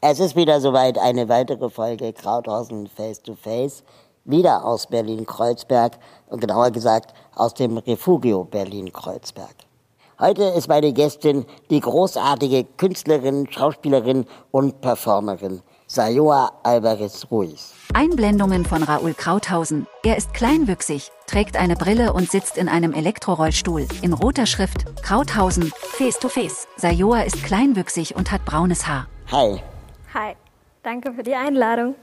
Es ist wieder soweit eine weitere Folge Krauthausen Face to Face, wieder aus Berlin-Kreuzberg und genauer gesagt aus dem Refugio Berlin-Kreuzberg. Heute ist meine Gästin die großartige Künstlerin, Schauspielerin und Performerin Sayoa Alvarez Ruiz. Einblendungen von Raoul Krauthausen. Er ist kleinwüchsig, trägt eine Brille und sitzt in einem Elektrorollstuhl. In roter Schrift, Krauthausen, Face to Face. Sayoa ist kleinwüchsig und hat braunes Haar. Hi. Hi, danke für die Einladung.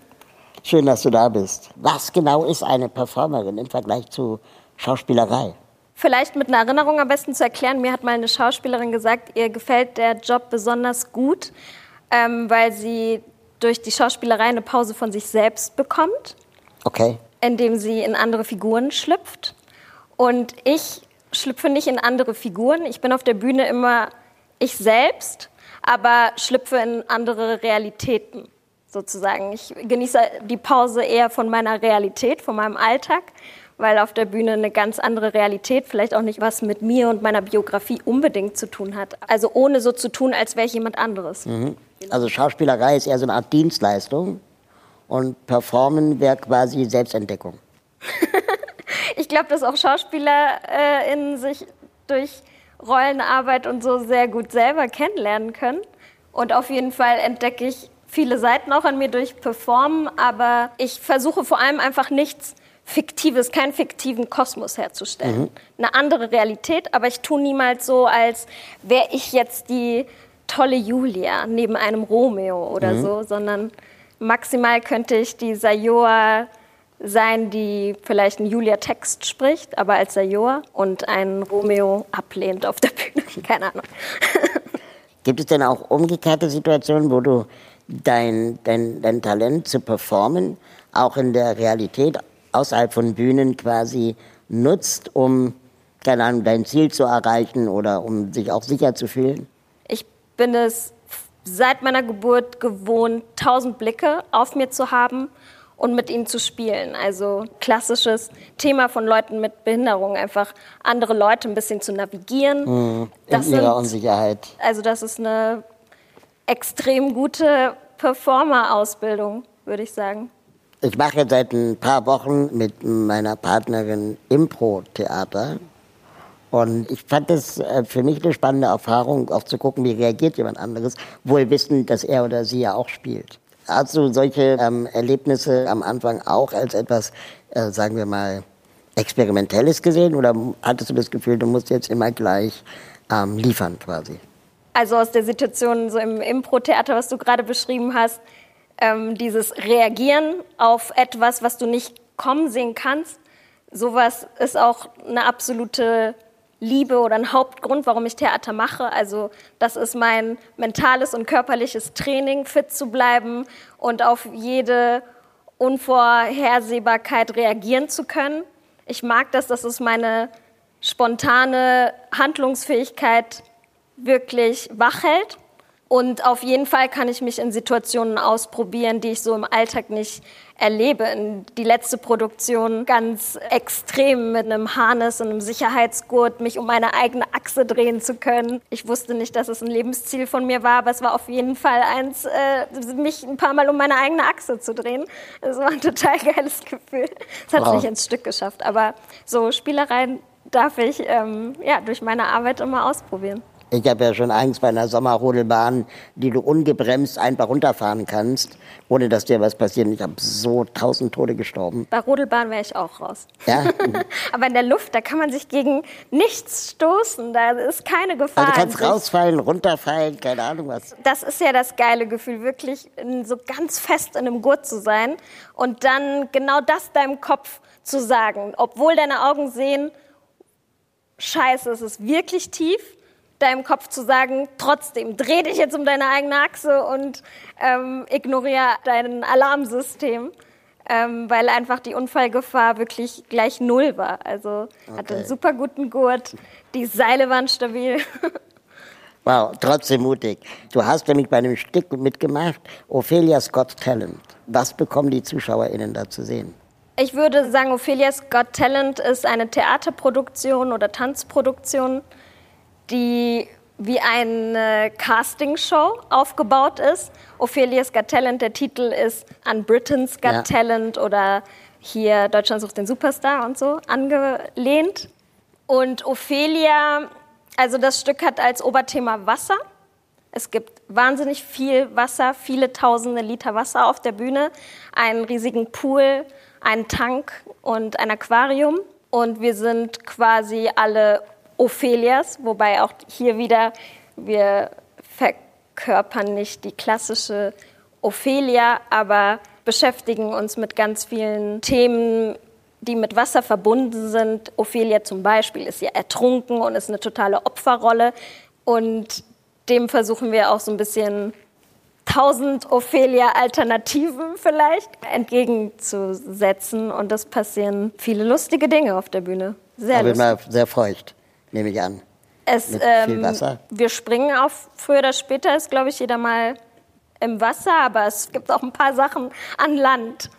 Schön, dass du da bist. Was genau ist eine Performerin im Vergleich zu Schauspielerei? Vielleicht mit einer Erinnerung am besten zu erklären. Mir hat mal eine Schauspielerin gesagt, ihr gefällt der Job besonders gut, ähm, weil sie durch die Schauspielerei eine Pause von sich selbst bekommt. Okay. Indem sie in andere Figuren schlüpft. Und ich schlüpfe nicht in andere Figuren. Ich bin auf der Bühne immer ich selbst aber schlüpfe in andere Realitäten sozusagen. Ich genieße die Pause eher von meiner Realität, von meinem Alltag, weil auf der Bühne eine ganz andere Realität vielleicht auch nicht was mit mir und meiner Biografie unbedingt zu tun hat. Also ohne so zu tun, als wäre ich jemand anderes. Mhm. Also Schauspielerei ist eher so eine Art Dienstleistung und Performen wäre quasi Selbstentdeckung. ich glaube, dass auch Schauspieler äh, in sich durch Rollenarbeit und so sehr gut selber kennenlernen können. Und auf jeden Fall entdecke ich viele Seiten auch an mir durch Performen, aber ich versuche vor allem einfach nichts Fiktives, keinen fiktiven Kosmos herzustellen. Mhm. Eine andere Realität, aber ich tue niemals so, als wäre ich jetzt die tolle Julia neben einem Romeo oder mhm. so, sondern maximal könnte ich die Sayoa sein, die vielleicht einen Julia-Text spricht, aber als Sayor und einen Romeo ablehnt auf der Bühne. Keine Ahnung. Gibt es denn auch umgekehrte Situationen, wo du dein, dein, dein Talent zu performen auch in der Realität außerhalb von Bühnen quasi nutzt, um keine Ahnung, dein Ziel zu erreichen oder um sich auch sicher zu fühlen? Ich bin es seit meiner Geburt gewohnt, tausend Blicke auf mir zu haben und mit ihnen zu spielen. Also klassisches Thema von Leuten mit Behinderung, einfach andere Leute ein bisschen zu navigieren. Mhm. In das ihrer sind, Unsicherheit. Also das ist eine extrem gute Performer-Ausbildung, würde ich sagen. Ich mache jetzt seit ein paar Wochen mit meiner Partnerin Impro-Theater. Und ich fand es äh, für mich eine spannende Erfahrung, auch zu gucken, wie reagiert jemand anderes, wohl wissend, dass er oder sie ja auch spielt. Hast du solche ähm, Erlebnisse am Anfang auch als etwas, äh, sagen wir mal, Experimentelles gesehen oder hattest du das Gefühl, du musst jetzt immer gleich ähm, liefern quasi? Also aus der Situation so im Impro-Theater, was du gerade beschrieben hast, ähm, dieses Reagieren auf etwas, was du nicht kommen sehen kannst, sowas ist auch eine absolute liebe oder ein Hauptgrund, warum ich Theater mache. Also das ist mein mentales und körperliches Training, fit zu bleiben und auf jede Unvorhersehbarkeit reagieren zu können. Ich mag das, dass es meine spontane Handlungsfähigkeit wirklich wach hält. Und auf jeden Fall kann ich mich in Situationen ausprobieren, die ich so im Alltag nicht erlebe. In die letzte Produktion ganz extrem mit einem Harness und einem Sicherheitsgurt mich um meine eigene Achse drehen zu können. Ich wusste nicht, dass es ein Lebensziel von mir war, aber es war auf jeden Fall eins, äh, mich ein paar Mal um meine eigene Achse zu drehen. Das war ein total geiles Gefühl. Es hat es wow. nicht ins Stück geschafft, aber so Spielereien darf ich ähm, ja, durch meine Arbeit immer ausprobieren. Ich habe ja schon Angst bei einer Sommerrodelbahn, die du ungebremst einfach runterfahren kannst, ohne dass dir was passiert. Ich habe so tausend Tode gestorben. Bei Rodelbahn wäre ich auch raus. Ja? Aber in der Luft, da kann man sich gegen nichts stoßen. Da ist keine Gefahr. Also du kannst rausfallen, runterfallen, keine Ahnung was. Das ist ja das geile Gefühl, wirklich so ganz fest in einem Gurt zu sein und dann genau das deinem Kopf zu sagen, obwohl deine Augen sehen, Scheiße, es ist wirklich tief deinem Kopf zu sagen, trotzdem, dreh dich jetzt um deine eigene Achse und ähm, ignoriere dein Alarmsystem. Ähm, weil einfach die Unfallgefahr wirklich gleich null war. Also okay. hatte einen super guten Gurt, die Seile waren stabil. Wow, trotzdem mutig. Du hast nämlich bei einem Stück mitgemacht, Ophelia's Got Talent. Was bekommen die ZuschauerInnen da zu sehen? Ich würde sagen, Ophelia's Got Talent ist eine Theaterproduktion oder Tanzproduktion die wie eine Castingshow aufgebaut ist. Ophelia's Got Talent, der Titel ist an Britain's Got Ja. Talent oder hier Deutschland sucht den Superstar und so angelehnt. Und Ophelia, also das Stück hat als Oberthema Wasser. Es gibt wahnsinnig viel Wasser, viele tausende Liter Wasser auf der Bühne, einen riesigen Pool, einen Tank und ein Aquarium. Und wir sind quasi alle Ophelias, wobei auch hier wieder wir verkörpern nicht die klassische Ophelia, aber beschäftigen uns mit ganz vielen Themen, die mit Wasser verbunden sind. Ophelia zum Beispiel ist ja ertrunken und ist eine totale Opferrolle. Und dem versuchen wir auch so ein bisschen tausend Ophelia-Alternativen vielleicht entgegenzusetzen. Und es passieren viele lustige Dinge auf der Bühne. Sehr lustig. sehr feucht, nehme ich an. Es, mit viel ähm, Wasser? Wir springen auf, früher oder später ist, glaube ich, jeder mal im Wasser, aber es gibt auch ein paar Sachen an Land.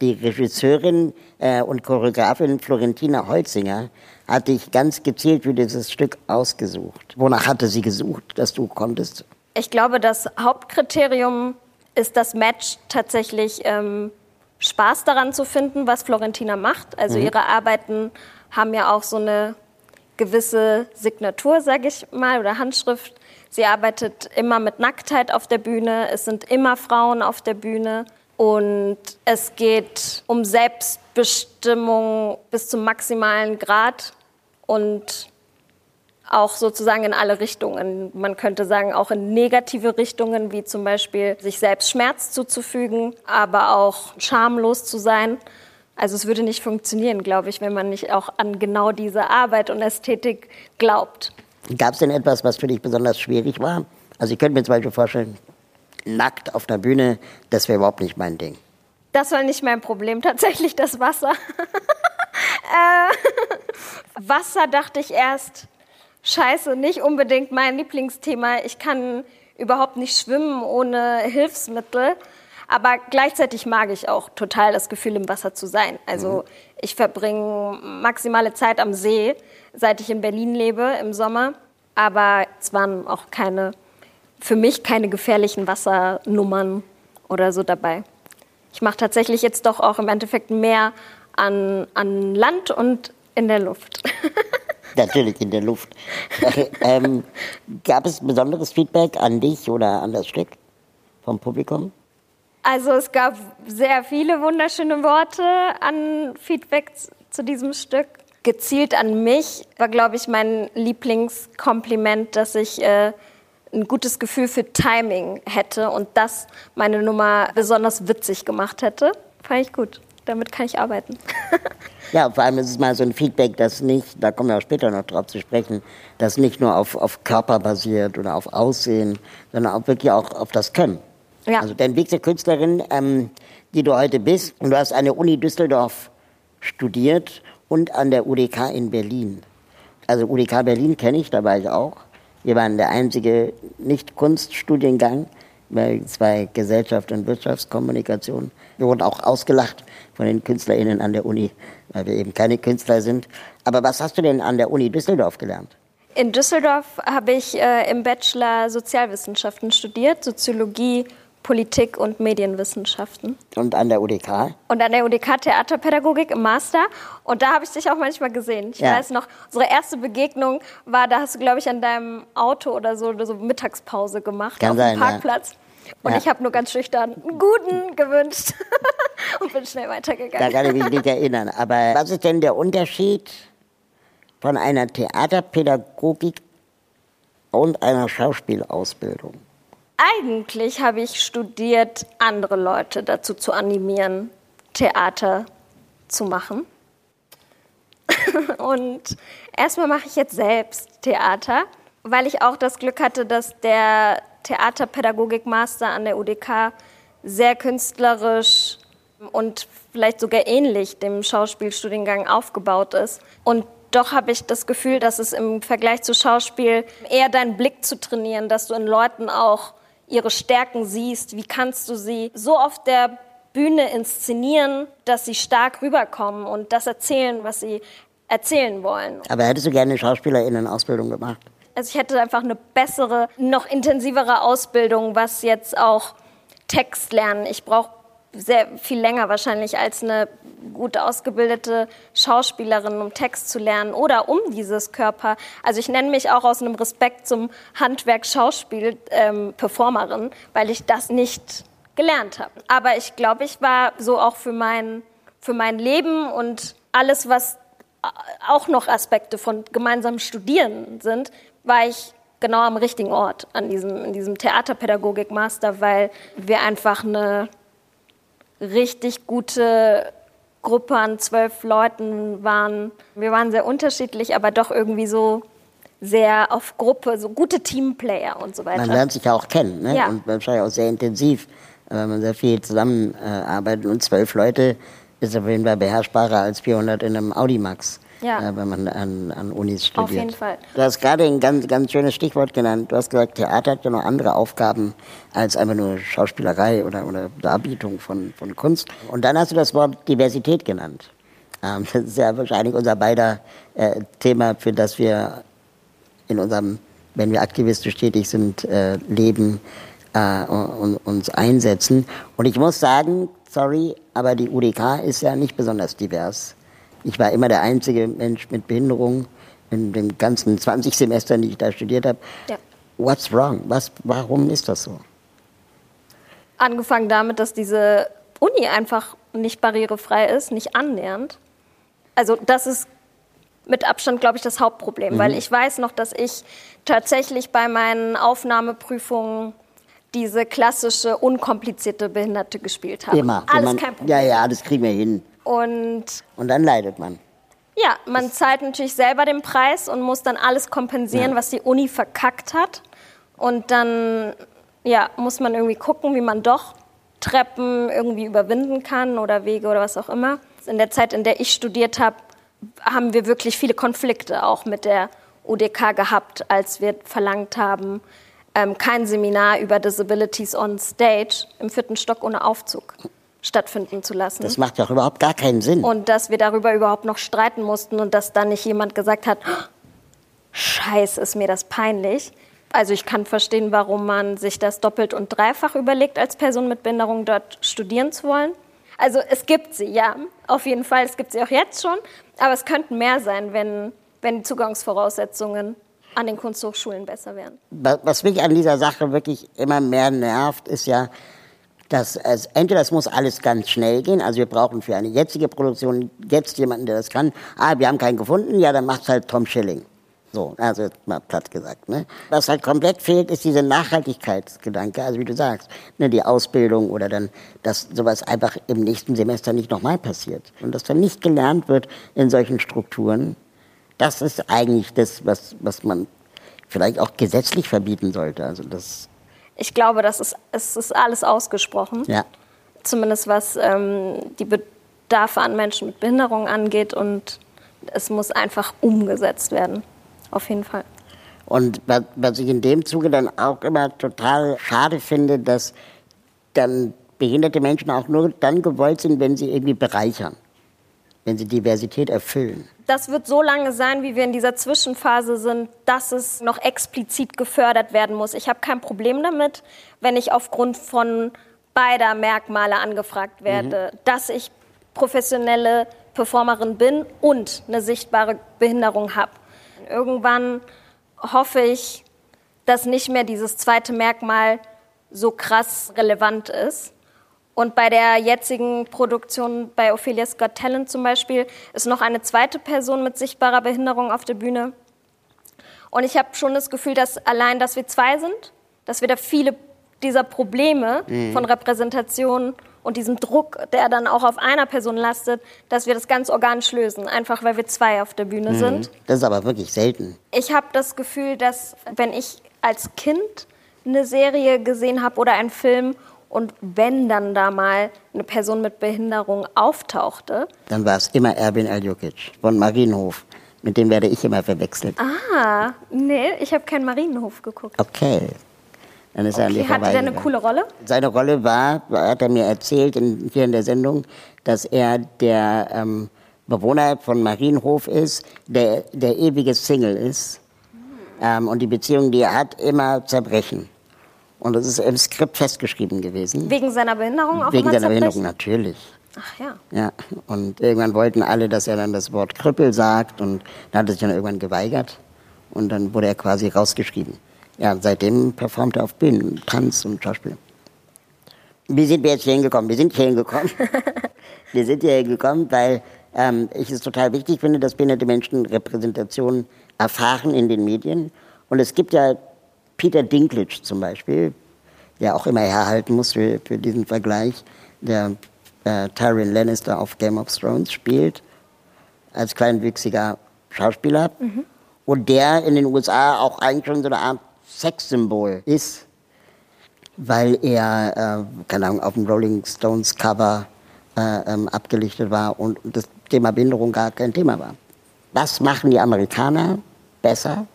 Die Regisseurin äh, und Choreografin Florentina Holzinger hat dich ganz gezielt für dieses Stück ausgesucht. Wonach hatte sie gesucht, dass du konntest? Ich glaube, das Hauptkriterium ist das Match tatsächlich ähm, Spaß daran zu finden, was Florentina macht. Also ihre Arbeiten haben ja auch so eine gewisse Signatur, sage ich mal, oder Handschrift. Sie arbeitet immer mit Nacktheit auf der Bühne. Es sind immer Frauen auf der Bühne. Und es geht um Selbstbestimmung bis zum maximalen Grad und auch sozusagen in alle Richtungen. Man könnte sagen, auch in negative Richtungen, wie zum Beispiel sich selbst Schmerz zuzufügen, aber auch schamlos zu sein. Also es würde nicht funktionieren, glaube ich, wenn man nicht auch an genau diese Arbeit und Ästhetik glaubt. Gab es denn etwas, was für dich besonders schwierig war? Also ich könnte mir zum Beispiel vorstellen, nackt auf einer Bühne, das wäre überhaupt nicht mein Ding. Das war nicht mein Problem, tatsächlich das Wasser. äh, Wasser dachte ich erst, scheiße, nicht unbedingt mein Lieblingsthema. Ich kann überhaupt nicht schwimmen ohne Hilfsmittel. Aber gleichzeitig mag ich auch total das Gefühl, im Wasser zu sein. Also ich verbringe maximale Zeit am See, seit ich in Berlin lebe im Sommer. Aber es waren auch keine, für mich keine gefährlichen Wassernummern oder so dabei. Ich mache tatsächlich jetzt doch auch im Endeffekt mehr an, an Land und in der Luft. Natürlich in der Luft. ähm, gab es besonderes Feedback an dich oder an das Stück vom Publikum? Also es gab sehr viele wunderschöne Worte an Feedback zu diesem Stück. Gezielt an mich war, glaube ich, mein Lieblingskompliment, dass ich äh, ein gutes Gefühl für Timing hätte und das meine Nummer besonders witzig gemacht hätte. Fand ich gut. Damit kann ich arbeiten. Ja, vor allem ist es mal so ein Feedback, das nicht, da kommen wir auch später noch drauf zu sprechen, das nicht nur auf, auf Körper basiert oder auf Aussehen, sondern auch wirklich auch auf das Können. Ja. Also dein Weg zur Künstlerin, ähm, die du heute bist, und du hast an der Uni Düsseldorf studiert und an der UDK in Berlin. Also UDK Berlin kenne ich, da war ich auch. Wir waren der einzige Nicht-Kunststudiengang zwei Gesellschaft und Wirtschaftskommunikation. Wir wurden auch ausgelacht von den KünstlerInnen an der Uni, weil wir eben keine Künstler sind. Aber was hast du denn an der Uni Düsseldorf gelernt? In Düsseldorf habe ich äh, im Bachelor Sozialwissenschaften studiert, Soziologie, Politik und Medienwissenschaften. Und an der UDK? Und an der UDK Theaterpädagogik im Master. Und da habe ich dich auch manchmal gesehen. Ich Ja. weiß noch, unsere erste Begegnung war, da hast du, glaube ich, an deinem Auto oder so, so Mittagspause gemacht Kann auf sein, dem ja. Parkplatz. Und Ja. ich habe nur ganz schüchtern einen guten gewünscht und bin schnell Da weitergegangen. kann ich mich nicht erinnern. Aber was ist denn der Unterschied von einer Theaterpädagogik und einer Schauspielausbildung? Eigentlich habe ich studiert, andere Leute dazu zu animieren, Theater zu machen. Und erstmal mache ich jetzt selbst Theater, weil ich auch das Glück hatte, dass der Theaterpädagogik-Master an der UDK sehr künstlerisch und vielleicht sogar ähnlich dem Schauspielstudiengang aufgebaut ist. Und doch habe ich das Gefühl, dass es im Vergleich zu Schauspiel eher deinen Blick zu trainieren, dass du in Leuten auch ihre Stärken siehst. Wie kannst du sie so auf der Bühne inszenieren, dass sie stark rüberkommen und das erzählen, was sie erzählen wollen. Aber hättest du gerne eine Schauspielerinnenausbildung gemacht? Also ich hätte einfach eine bessere, noch intensivere Ausbildung, was jetzt auch Text lernen. Ich brauche sehr viel länger wahrscheinlich als eine gut ausgebildete Schauspielerin, um Text zu lernen oder um dieses Körper. Also ich nenne mich auch aus einem Respekt zum Handwerk Schauspiel ähm, Performerin, weil ich das nicht gelernt habe. Aber ich glaube, ich war so auch für mein, für mein Leben und alles, was auch noch Aspekte von gemeinsamem Studieren sind, war ich genau am richtigen Ort an diesem, in diesem Theaterpädagogik-Master, weil wir einfach eine richtig gute Gruppe an zwölf Leuten waren. Wir waren sehr unterschiedlich, aber doch irgendwie so sehr auf Gruppe, so gute Teamplayer und so weiter. Man lernt sich ja auch kennen ne? Ja. und wahrscheinlich auch sehr intensiv, weil man sehr viel zusammenarbeitet. Und zwölf Leute ist auf jeden Fall beherrschbarer als 400 in einem Audimax. Ja. äh, wenn man an, an Unis studiert. Auf jeden Fall. Du hast gerade ein ganz, ganz schönes Stichwort genannt. Du hast gesagt, Theater hat ja noch andere Aufgaben als einfach nur Schauspielerei oder, oder Darbietung von, von Kunst. Und dann hast du das Wort Diversität genannt. Ähm, das ist ja wahrscheinlich unser beider äh, Thema, für das wir in unserem, wenn wir aktivistisch tätig sind, äh, Leben äh, und, uns einsetzen. Und ich muss sagen, sorry, aber die UDK ist ja nicht besonders divers. Ich war immer der einzige Mensch mit Behinderung in den ganzen 20 Semestern, die ich da studiert habe. Ja. What's wrong? Was, warum ist das so? Angefangen damit, dass diese Uni einfach nicht barrierefrei ist, nicht annähernd. Also das ist mit Abstand, glaube ich, das Hauptproblem, Mhm. weil ich weiß noch, dass ich tatsächlich bei meinen Aufnahmeprüfungen diese klassische, unkomplizierte Behinderte gespielt habe. Immer. Alles man, kein Problem. Ja, ja, das kriegen wir hin. Und Und dann leidet man. ja, man zahlt natürlich selber den Preis und muss dann alles kompensieren, Ja. was die Uni verkackt hat. Und dann ja, muss man irgendwie gucken, wie man doch Treppen irgendwie überwinden kann oder Wege oder was auch immer. In der Zeit, in der ich studiert habe, haben wir wirklich viele Konflikte auch mit der UDK gehabt, als wir verlangt haben, ähm, kein Seminar über Disabilities on Stage im vierten Stock ohne Aufzug stattfinden zu lassen. Das macht ja auch überhaupt gar keinen Sinn. Und dass wir darüber überhaupt noch streiten mussten und dass dann nicht jemand gesagt hat, "Oh, Scheiße, ist mir das peinlich. Also ich kann verstehen, warum man sich das doppelt und dreifach überlegt, als Person mit Behinderung dort studieren zu wollen. Also es gibt sie, ja, auf jeden Fall. Es gibt sie auch jetzt schon. Aber es könnten mehr sein, wenn, wenn die Zugangsvoraussetzungen an den Kunsthochschulen besser wären. Wa- Was mich an dieser Sache wirklich immer mehr nervt, ist ja, dass es, entweder es muss alles ganz schnell gehen, also wir brauchen für eine jetzige Produktion jetzt jemanden, der das kann. Ah, wir haben keinen gefunden, ja, dann macht's halt Tom Schilling. So, also mal platt gesagt. Ne? Was halt komplett fehlt, ist dieser Nachhaltigkeitsgedanke, also wie du sagst, ne, die Ausbildung oder dann, dass sowas einfach im nächsten Semester nicht nochmal passiert. Und dass dann nicht gelernt wird in solchen Strukturen. Das ist eigentlich das, was, was man vielleicht auch gesetzlich verbieten sollte. Also das, Ich glaube, das ist, es ist alles ausgesprochen. ja. zumindest was ähm, die Bedarfe an Menschen mit Behinderung angeht. Und es muss einfach umgesetzt werden. Auf jeden Fall. Und wa- was ich in dem Zuge dann auch immer total schade finde, dass dann behinderte Menschen auch nur dann gewollt sind, wenn sie irgendwie bereichern, wenn sie Diversität erfüllen. Das wird so lange sein, wie wir in dieser Zwischenphase sind, dass es noch explizit gefördert werden muss. Ich habe kein Problem damit, wenn ich aufgrund von beider Merkmale angefragt werde, dass ich professionelle Performerin bin und eine sichtbare Behinderung habe. Irgendwann hoffe ich, dass nicht mehr dieses zweite Merkmal so krass relevant ist. Und bei der jetzigen Produktion bei Ophelia's Got Talent zum Beispiel ist noch eine zweite Person mit sichtbarer Behinderung auf der Bühne. Und ich habe schon das Gefühl, dass allein, dass wir zwei sind, dass wir da viele dieser Probleme von Repräsentation und diesem Druck, der dann auch auf einer Person lastet, dass wir das ganz organisch lösen, einfach weil wir zwei auf der Bühne sind. Das ist aber wirklich selten. Ich habe das Gefühl, dass wenn ich als Kind eine Serie gesehen habe oder einen Film und wenn dann da mal eine Person mit Behinderung auftauchte, Dann war es immer Erwin Aljukic von Marienhof. Mit dem werde ich immer verwechselt. ah, nee, ich habe keinen Marienhof geguckt. Okay. Dann ist er an Okay, hatte der eine coole Rolle? Seine Rolle war, hat er mir erzählt in, hier in der Sendung, dass er der ähm, Bewohner von Marienhof ist, der, der ewige Single ist Ähm, und die Beziehung, die er hat, immer zerbrechen. Und das ist im Skript festgeschrieben gewesen. Wegen seiner Behinderung auch Wegen seiner Behinderung, natürlich. Ach ja. Ja, und irgendwann wollten alle, dass er dann das Wort Krüppel sagt und dann hat er sich dann irgendwann geweigert und dann wurde er quasi rausgeschrieben. Ja, und seitdem performt er auf Bühnen, Tanz und Schauspiel. Wie sind wir jetzt hier hingekommen? Wir sind hier hingekommen. wir sind hier hingekommen, weil ähm, ich es total wichtig finde, dass behinderte Menschen Repräsentation erfahren in den Medien. Und es gibt ja Peter Dinklage zum Beispiel, der auch immer herhalten muss für, für diesen Vergleich, der äh, Tyrion Lannister auf Game of Thrones spielt, als kleinwüchsiger Schauspieler. Und der in den USA auch eigentlich schon so eine Art Sexsymbol ist, weil er, äh, keine Ahnung, auf dem Rolling Stones Cover äh, ähm, abgelichtet war und das Thema Behinderung gar kein Thema war. Was machen die Amerikaner besser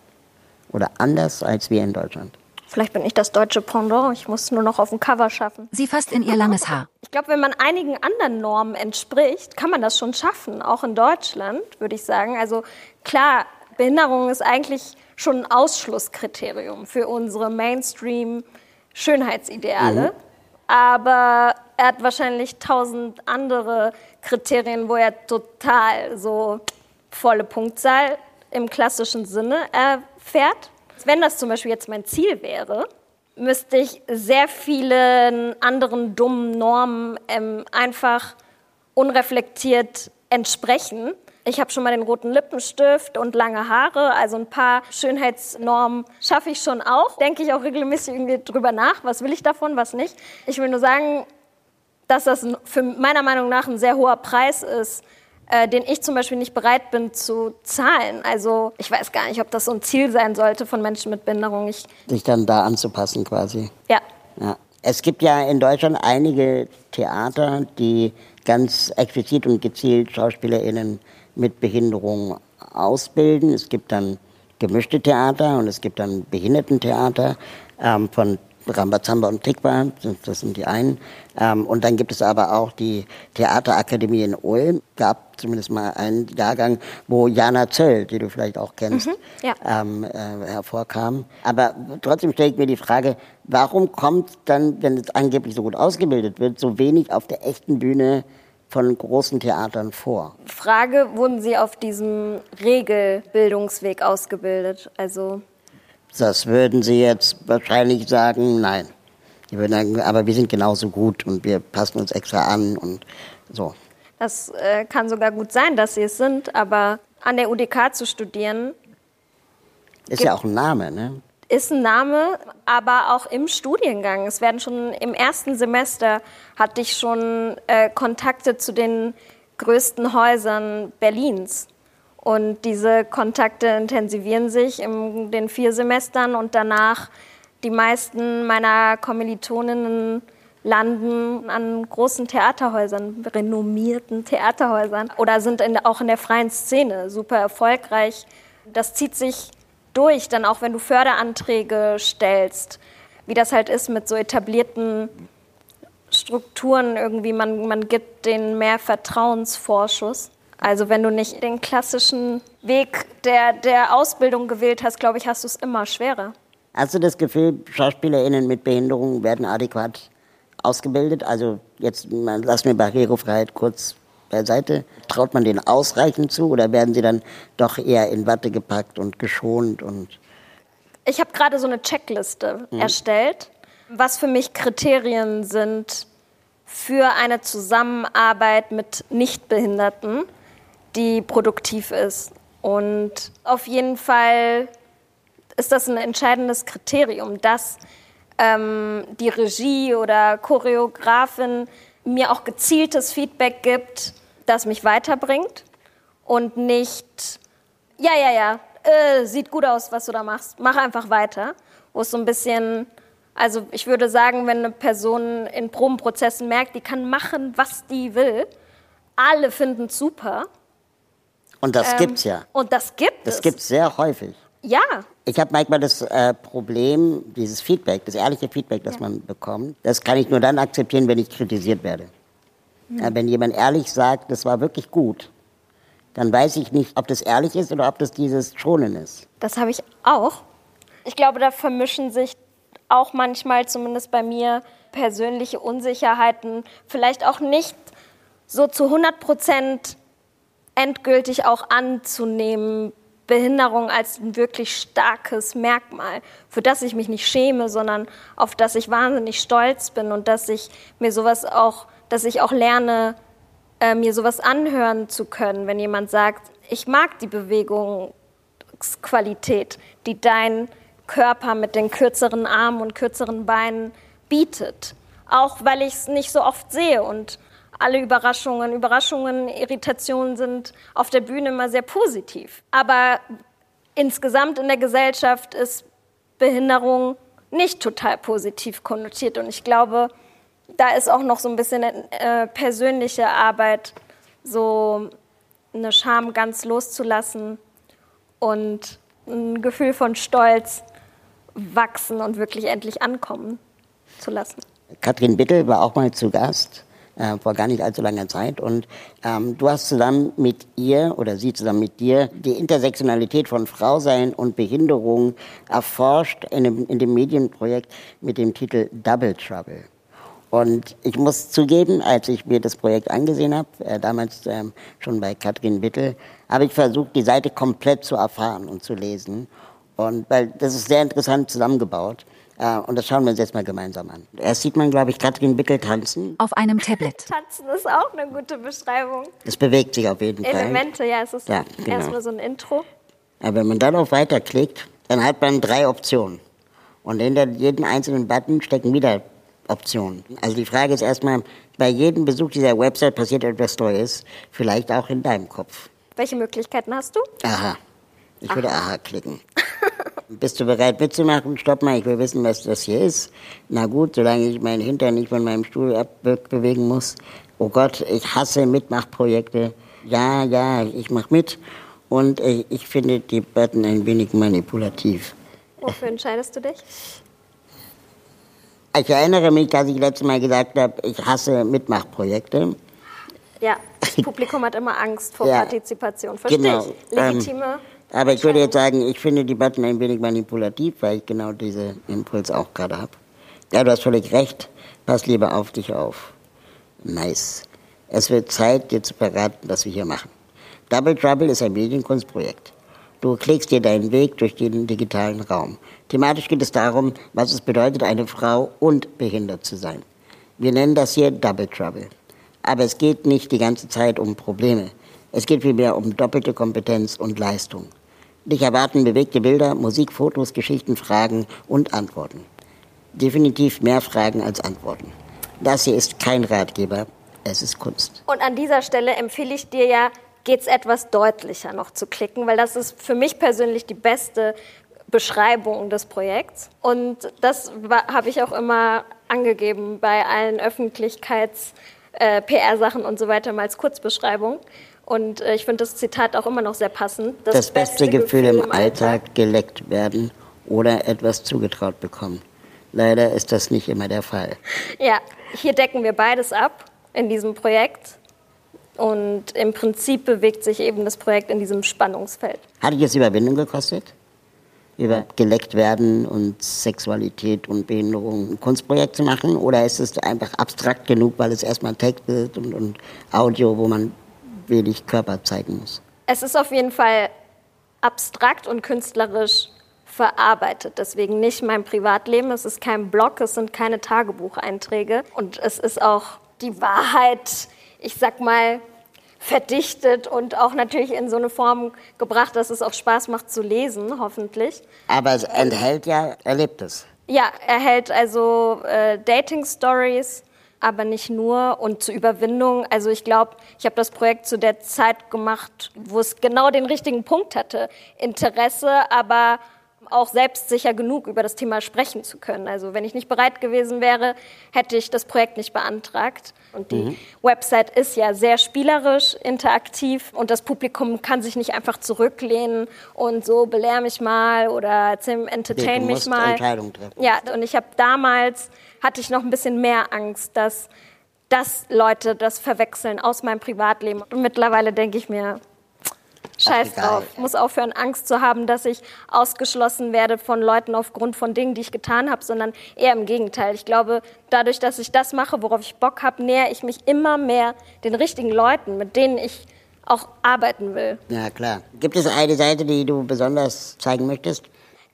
oder anders als wir in Deutschland? Vielleicht bin ich das deutsche Pendant. Ich muss nur noch auf dem Cover schaffen. Sie fasst in ihr langes Haar. Ich glaube, wenn man einigen anderen Normen entspricht, kann man das schon schaffen, auch in Deutschland, würde ich sagen. Also klar, Behinderung ist eigentlich schon ein Ausschlusskriterium für unsere Mainstream-Schönheitsideale. Aber er hat wahrscheinlich tausend andere Kriterien, wo er total so volle Punktzahl im klassischen Sinne erfährt. Wenn das zum Beispiel jetzt mein Ziel wäre, müsste ich sehr vielen anderen dummen Normen ähm, einfach unreflektiert entsprechen. Ich habe schon mal den roten Lippenstift und lange Haare, also ein paar Schönheitsnormen schaffe ich schon auch. Denke ich auch regelmäßig irgendwie drüber nach, was will ich davon, was nicht. Ich will nur sagen, dass das für meiner Meinung nach ein sehr hoher Preis ist, äh, den ich zum Beispiel nicht bereit bin zu zahlen. Also ich weiß gar nicht, ob das so ein Ziel sein sollte von Menschen mit Behinderung. Ich, Sich dann da anzupassen quasi. ja, Ja. Es gibt ja in Deutschland einige Theater, die ganz explizit und gezielt SchauspielerInnen mit Behinderung ausbilden. Es gibt dann gemischte Theater und es gibt dann Behindertentheater ähm, von Rambazamba und Tikva, das- sind die einen. Ähm, und dann gibt es aber auch die Theaterakademie in Ulm. Gab zumindest mal einen Jahrgang, wo Jana Zöll, die du vielleicht auch kennst, ja. ähm, äh, hervorkam. Aber trotzdem stelle ich mir die Frage, warum kommt dann, wenn es angeblich so gut ausgebildet wird, so wenig auf der echten Bühne von großen Theatern vor? Frage, wurden Sie auf diesem Regelbildungsweg ausgebildet? Also Das würden Sie jetzt wahrscheinlich sagen, nein. Die würden sagen, aber wir sind genauso gut und wir passen uns extra an und so. das äh, kann sogar gut sein, dass Sie es sind, aber an der UDK zu studieren Ist ja auch ein Name, ne? ist ein Name, aber auch im Studiengang. Es werden schon im ersten Semester hatte ich schon äh, Kontakte zu den größten Häusern Berlins. Und diese Kontakte intensivieren sich in den vier Semestern und danach die meisten meiner Kommilitoninnen landen an großen Theaterhäusern, renommierten Theaterhäusern oder sind in, auch in der freien Szene super erfolgreich. Das zieht sich durch, dann auch wenn du Förderanträge stellst, wie das halt ist mit so etablierten Strukturen irgendwie, man, man gibt denen mehr Vertrauensvorschuss. Also wenn du nicht den klassischen Weg der, der Ausbildung gewählt hast, glaube ich, hast du es immer schwerer. Hast du das Gefühl, SchauspielerInnen mit Behinderung werden adäquat ausgebildet? Also jetzt mal, lass mir Barrierefreiheit kurz beiseite. Traut man denen ausreichend zu oder werden sie dann doch eher in Watte gepackt und geschont und Ich habe gerade so eine Checkliste erstellt, was für mich Kriterien sind für eine Zusammenarbeit mit Nichtbehinderten, die produktiv ist. Und auf jeden Fall ist das ein entscheidendes Kriterium, dass ähm, die Regie oder Choreografin mir auch gezieltes Feedback gibt, das mich weiterbringt und nicht, ja, ja, ja, äh, sieht gut aus, was du da machst, mach einfach weiter. Wo es so ein bisschen, also ich würde sagen, wenn eine Person in Probenprozessen merkt, die kann machen, was die will, alle finden super. Und das Ähm, gibt's ja. Und das gibt Das es. gibt's sehr häufig. Ja, Ich habe manchmal das äh, Problem, dieses Feedback, das ehrliche Feedback, das man bekommt, das kann ich nur dann akzeptieren, wenn ich kritisiert werde. Ja, wenn jemand ehrlich sagt, das war wirklich gut, dann weiß ich nicht, ob das ehrlich ist oder ob das dieses Schonen ist. das habe ich auch. Ich glaube, da vermischen sich auch manchmal, zumindest bei mir, persönliche Unsicherheiten, vielleicht auch nicht so zu 100 Prozent endgültig auch anzunehmen, Behinderung als ein wirklich starkes Merkmal, für das ich mich nicht schäme, sondern auf das ich wahnsinnig stolz bin und dass ich mir sowas auch, dass ich auch lerne, äh, mir sowas anhören zu können, wenn jemand sagt, ich mag die Bewegungsqualität, die dein Körper mit den kürzeren Armen und kürzeren Beinen bietet. Auch weil ich es nicht so oft sehe und alle Überraschungen, Überraschungen, Irritationen sind auf der Bühne immer sehr positiv. Aber insgesamt in der Gesellschaft ist Behinderung nicht total positiv konnotiert. Und ich glaube, da ist auch noch so ein bisschen äh, persönliche Arbeit, so eine Scham ganz loszulassen und ein Gefühl von Stolz wachsen und wirklich endlich ankommen zu lassen. Katrin Bittel war auch mal zu Gast äh, vor gar nicht allzu langer Zeit. Und ähm, du hast zusammen mit ihr oder sie zusammen mit dir die Intersektionalität von Frausein und Behinderung erforscht in dem, in dem Medienprojekt mit dem Titel Double Trouble. Und ich muss zugeben, als ich mir das Projekt angesehen habe, äh, damals ähm, schon bei Katrin Bittel, habe ich versucht, die Seite komplett zu erfahren und zu lesen. Und weil das ist sehr interessant zusammengebaut. Äh, und das schauen wir uns jetzt mal gemeinsam an. Erst sieht man, glaube ich, Katrin Bickel tanzen. Auf einem Tablet. tanzen ist auch eine gute Beschreibung. Es bewegt sich auf jeden Fall. Elemente, ja, es ist ja, genau. erstmal so ein Intro. Aber wenn man dann auf Weiter klickt, dann hat man drei Optionen. Und hinter jedem einzelnen Button stecken wieder Optionen. Also die Frage ist erstmal, bei jedem Besuch dieser Website passiert etwas Neues, vielleicht auch in deinem Kopf. Welche Möglichkeiten hast du? Aha. Ich aha. würde Aha klicken. Bist du bereit mitzumachen? Stopp mal, ich will wissen, was das hier ist. Na gut, solange ich meinen Hintern nicht von meinem Stuhl abbewegen muss. Oh Gott, ich hasse Mitmachprojekte. Ja, ja, ich mach mit. Und äh, ich finde die Button ein wenig manipulativ. Wofür entscheidest du dich? Ich erinnere mich, dass ich letztes Mal gesagt habe, ich hasse Mitmachprojekte. Ja, das Publikum hat immer Angst vor ja, Partizipation. Verstehe genau, ich. Legitime. Ähm, aber ich würde jetzt sagen, ich finde die Button ein wenig manipulativ, weil ich genau diesen Impuls auch gerade habe. Ja, du hast völlig recht. Pass lieber auf dich auf. Nice. Es wird Zeit, dir zu verraten, was wir hier machen. Double Trouble ist ein Medienkunstprojekt. Du klickst dir deinen Weg durch den digitalen Raum. Thematisch geht es darum, was es bedeutet, eine Frau und behindert zu sein. Wir nennen das hier Double Trouble. Aber es geht nicht die ganze Zeit um Probleme. Es geht vielmehr um doppelte Kompetenz und Leistung. Dich erwarten bewegte Bilder, Musik, Fotos, Geschichten, Fragen und Antworten. Definitiv mehr Fragen als Antworten. Das hier ist kein Ratgeber, es ist Kunst. Und an dieser Stelle empfehle ich dir ja, geht es etwas deutlicher noch zu klicken, weil das ist für mich persönlich die beste Beschreibung des Projekts. Und das habe ich auch immer angegeben bei allen Öffentlichkeits-PR-Sachen äh, und so weiter mal als Kurzbeschreibung. Und äh, ich finde das Zitat auch immer noch sehr passend. Das, das beste, beste, Gefühl, Gefühl im Alltag geleckt werden oder etwas zugetraut bekommen. Leider ist das nicht immer der Fall. Ja, hier decken wir beides ab in diesem Projekt. Und im Prinzip bewegt sich eben das Projekt in diesem Spannungsfeld. Hat dich jetzt Überwindung gekostet? Über geleckt werden und Sexualität und Behinderung ein Kunstprojekt zu machen? Oder ist es einfach abstrakt genug, weil es erstmal Text ist und, und Audio, wo man wenig Körper zeigen muss. Es ist auf jeden Fall abstrakt und künstlerisch verarbeitet. Deswegen nicht mein Privatleben. Es ist kein Blog, es sind keine Tagebucheinträge. Und es ist auch die Wahrheit, ich sag mal, verdichtet und auch natürlich in so eine Form gebracht, dass es auch Spaß macht zu lesen, hoffentlich. Aber es enthält ja Erlebtes. Ja, er hält also äh, Dating-Stories, aber nicht nur und zur Überwindung. Also ich glaube, ich habe das Projekt zu der Zeit gemacht, wo es genau den richtigen Punkt hatte. Interesse, aber auch selbstsicher genug über das Thema sprechen zu können. Also wenn ich nicht bereit gewesen wäre, hätte ich das Projekt nicht beantragt. Und die mhm. Website ist ja sehr spielerisch, interaktiv und das Publikum kann sich nicht einfach zurücklehnen und so belehr mich mal oder entertain nee, mich mal. Entscheidungen treffen. Ja, und ich habe damals hatte ich noch ein bisschen mehr Angst, dass dass Leute das verwechseln aus meinem Privatleben. Und mittlerweile denke ich mir, Scheiß drauf. Muss aufhören, Angst zu haben, dass ich ausgeschlossen werde von Leuten aufgrund von Dingen, die ich getan habe, sondern eher im Gegenteil. Ich glaube, dadurch, dass ich das mache, worauf ich Bock habe, nähere ich mich immer mehr den richtigen Leuten, mit denen ich auch arbeiten will. Ja, klar. Gibt es eine Seite, die du besonders zeigen möchtest?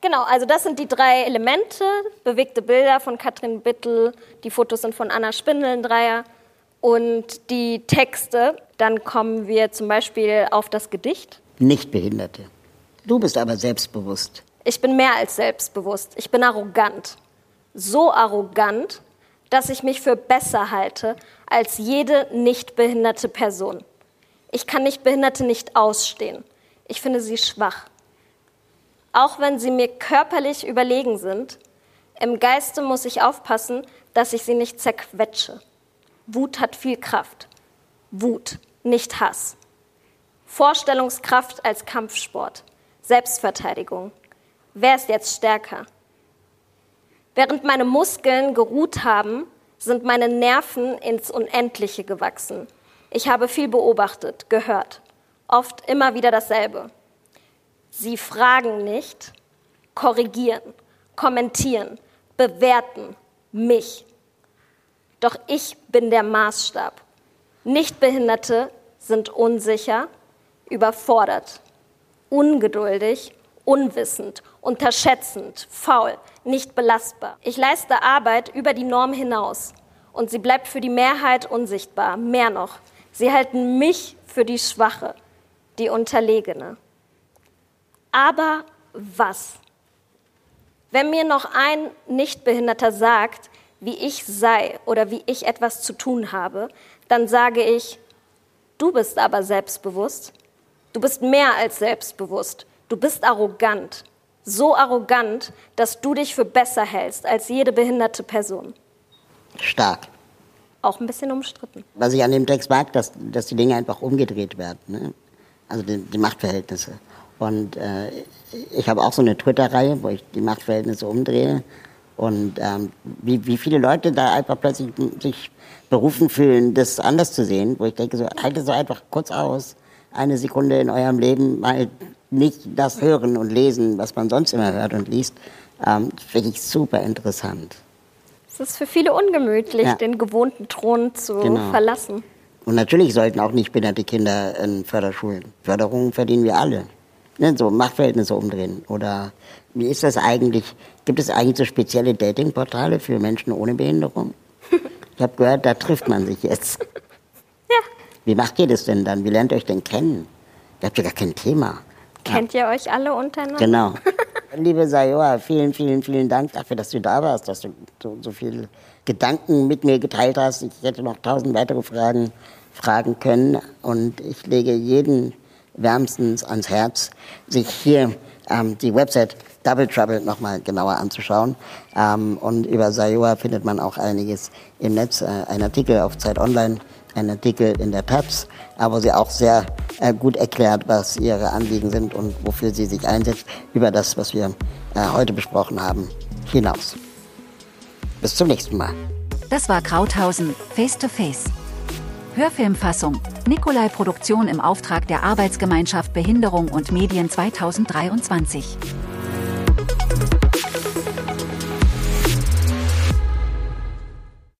Genau, also das sind die drei Elemente. Bewegte Bilder von Katrin Bittel, die Fotos sind von Anna Spindel, ein Dreier. Und die Texte, dann kommen wir zum Beispiel auf das Gedicht. Nichtbehinderte. Du bist aber selbstbewusst. Ich bin mehr als selbstbewusst. Ich bin arrogant. So arrogant, dass ich mich für besser halte als jede nichtbehinderte Person. Ich kann Nichtbehinderte nicht ausstehen. Ich finde sie schwach. Auch wenn sie mir körperlich überlegen sind, im Geiste muss ich aufpassen, dass ich sie nicht zerquetsche. Wut hat viel Kraft. Wut, nicht Hass. Vorstellungskraft als Kampfsport. Selbstverteidigung. Wer ist jetzt stärker? Während meine Muskeln geruht haben, sind meine Nerven ins Unendliche gewachsen. Ich habe viel beobachtet, gehört, oft immer wieder dasselbe. Sie fragen nicht, korrigieren, kommentieren, bewerten mich. Doch ich bin der Maßstab. Nichtbehinderte sind unsicher, überfordert, ungeduldig, unwissend, unterschätzend, faul, nicht belastbar. Ich leiste Arbeit über die Norm hinaus und sie bleibt für die Mehrheit unsichtbar. Mehr noch, sie halten mich für die Schwache, die Unterlegene. Aber was? Wenn mir noch ein Nichtbehinderter sagt, wie ich sei oder wie ich etwas zu tun habe, dann sage ich, du bist aber selbstbewusst, du bist mehr als selbstbewusst, du bist arrogant, so arrogant, dass du dich für besser hältst als jede behinderte Person. Stark. Auch ein bisschen umstritten. Was ich an dem Text mag, dass, dass die Dinge einfach umgedreht werden. Ne? Also die, die Machtverhältnisse. Und äh, ich habe auch so eine Twitter-Reihe, wo ich die Machtverhältnisse umdrehe. Und ähm, wie, wie viele Leute da einfach plötzlich sich berufen fühlen, das anders zu sehen, wo ich denke, so, haltet so einfach kurz aus, eine Sekunde in eurem Leben mal nicht das hören und lesen, was man sonst immer hört und liest, ähm, finde ich super interessant. Es ist für viele ungemütlich, ja. den gewohnten Thron zu genau. verlassen. Und natürlich sollten auch nicht behinderte Kinder in Förderschulen. Förderungen verdienen wir alle. Ne, so Machtverhältnisse umdrehen. Oder wie ist das eigentlich? Gibt es eigentlich so spezielle Datingportale für Menschen ohne Behinderung? Ich habe gehört, da trifft man sich jetzt. Ja. Wie macht ihr das denn dann? Wie lernt ihr euch denn kennen? Ihr habt ja gar kein Thema. Kennt ihr euch alle untereinander? Genau. Liebe Sayoa, vielen, vielen, vielen Dank dafür, dass du da warst, dass du so, so viele Gedanken mit mir geteilt hast. Ich hätte noch tausend weitere Fragen fragen können. Und ich lege jeden wärmstens ans Herz, sich hier ähm, die Website Double Trouble nochmal genauer anzuschauen. Ähm, und über Sayoa findet man auch einiges im Netz. Äh, ein Artikel auf Zeit Online, ein Artikel in der Taz, wo sie auch sehr äh, gut erklärt, was ihre Anliegen sind und wofür sie sich einsetzt, über das, was wir äh, heute besprochen haben, hinaus. Bis zum nächsten Mal. Das war Krauthausen Face to Face. Hörfilmfassung. Nikolai Produktion im Auftrag der Arbeitsgemeinschaft Behinderung und Medien 2023.